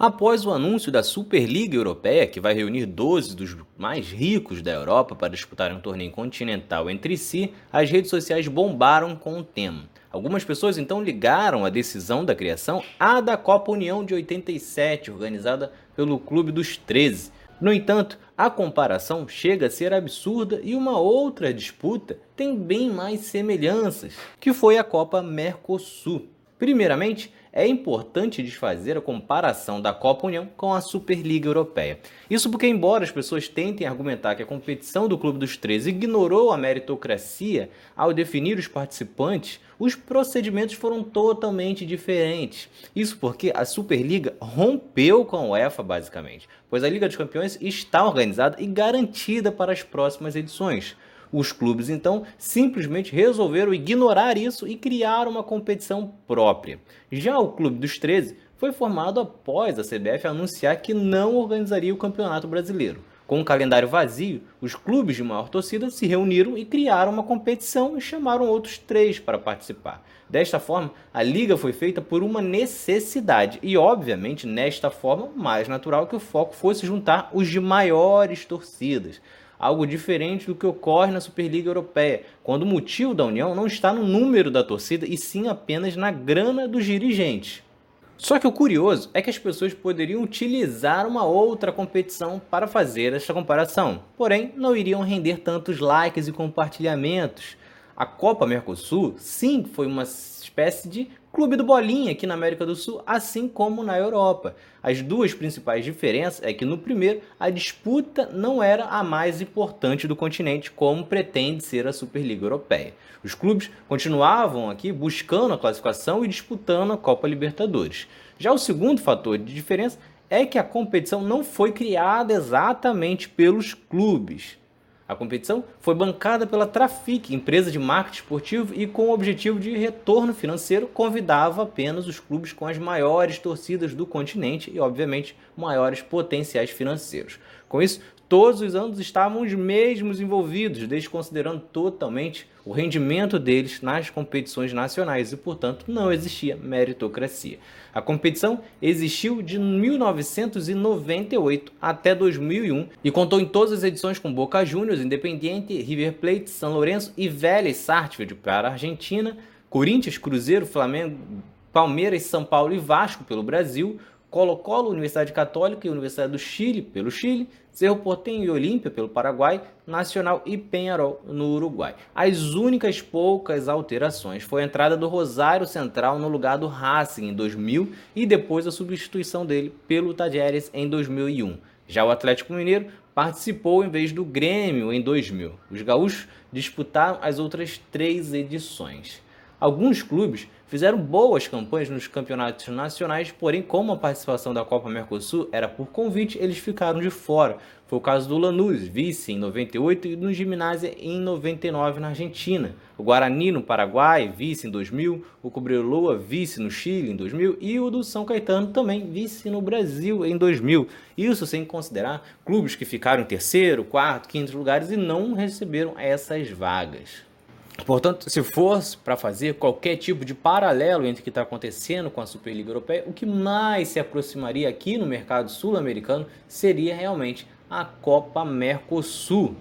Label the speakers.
Speaker 1: Após o anúncio da Superliga Europeia, que vai reunir 12 dos mais ricos da Europa para disputar um torneio continental entre si, as redes sociais bombaram com o tema. Algumas pessoas então ligaram a decisão da criação à da Copa União de 87, organizada pelo Clube dos 13. No entanto, a comparação chega a ser absurda e uma outra disputa tem bem mais semelhanças, que foi a Copa Mercosul. Primeiramente, é importante desfazer a comparação da Copa União com a Superliga Europeia. Isso porque, embora as pessoas tentem argumentar que a competição do Clube dos 13 ignorou a meritocracia ao definir os participantes, os procedimentos foram totalmente diferentes. Isso porque a Superliga rompeu com a UEFA, basicamente, pois a Liga dos Campeões está organizada e garantida para as próximas edições. Os clubes então simplesmente resolveram ignorar isso e criar uma competição própria. Já o Clube dos 13 foi formado após a CBF anunciar que não organizaria o Campeonato Brasileiro. Com um calendário vazio, os clubes de maior torcida se reuniram e criaram uma competição e chamaram outros três para participar. Desta forma, a liga foi feita por uma necessidade e, obviamente, nesta forma, mais natural que o foco fosse juntar os de maiores torcidas algo diferente do que ocorre na Superliga Europeia, quando o motivo da união não está no número da torcida e sim apenas na grana dos dirigentes. Só que o curioso é que as pessoas poderiam utilizar uma outra competição para fazer esta comparação, porém não iriam render tantos likes e compartilhamentos. A Copa Mercosul, sim, foi uma espécie de clube do bolinha aqui na América do Sul, assim como na Europa. As duas principais diferenças é que no primeiro a disputa não era a mais importante do continente, como pretende ser a Superliga Europeia. Os clubes continuavam aqui buscando a classificação e disputando a Copa Libertadores. Já o segundo fator de diferença é que a competição não foi criada exatamente pelos clubes. A competição foi bancada pela Trafic, empresa de marketing esportivo, e com o objetivo de retorno financeiro, convidava apenas os clubes com as maiores torcidas do continente e, obviamente, maiores potenciais financeiros. Com isso, todos os anos estavam os mesmos envolvidos, desconsiderando totalmente o rendimento deles nas competições nacionais e, portanto, não existia meritocracia. A competição existiu de 1998 até 2001 e contou em todas as edições com Boca Juniors, Independiente, River Plate, São Lourenço e Vélez Sarsfield para a Argentina, Corinthians, Cruzeiro, Flamengo, Palmeiras, São Paulo e Vasco pelo Brasil, Colo-Colo, Universidade Católica e Universidade do Chile, pelo Chile, Cerro Portenho e Olímpia, pelo Paraguai, Nacional e Penharol, no Uruguai. As únicas poucas alterações foi a entrada do Rosário Central no lugar do Racing em 2000 e depois a substituição dele pelo Tajeres em 2001. Já o Atlético Mineiro participou em vez do Grêmio em 2000. Os gaúchos disputaram as outras três edições. Alguns clubes fizeram boas campanhas nos campeonatos nacionais, porém, como a participação da Copa Mercosul era por convite, eles ficaram de fora. Foi o caso do Lanús, vice em 98 e no Gimnasia em 99 na Argentina. O Guarani no Paraguai, vice em 2000, o Cobreloa, vice no Chile em 2000 e o do São Caetano também vice no Brasil em 2000. Isso sem considerar clubes que ficaram em terceiro, quarto, quinto lugares e não receberam essas vagas. Portanto, se fosse para fazer qualquer tipo de paralelo entre o que está acontecendo com a Superliga Europeia, o que mais se aproximaria aqui no mercado sul-americano seria realmente a Copa Mercosul.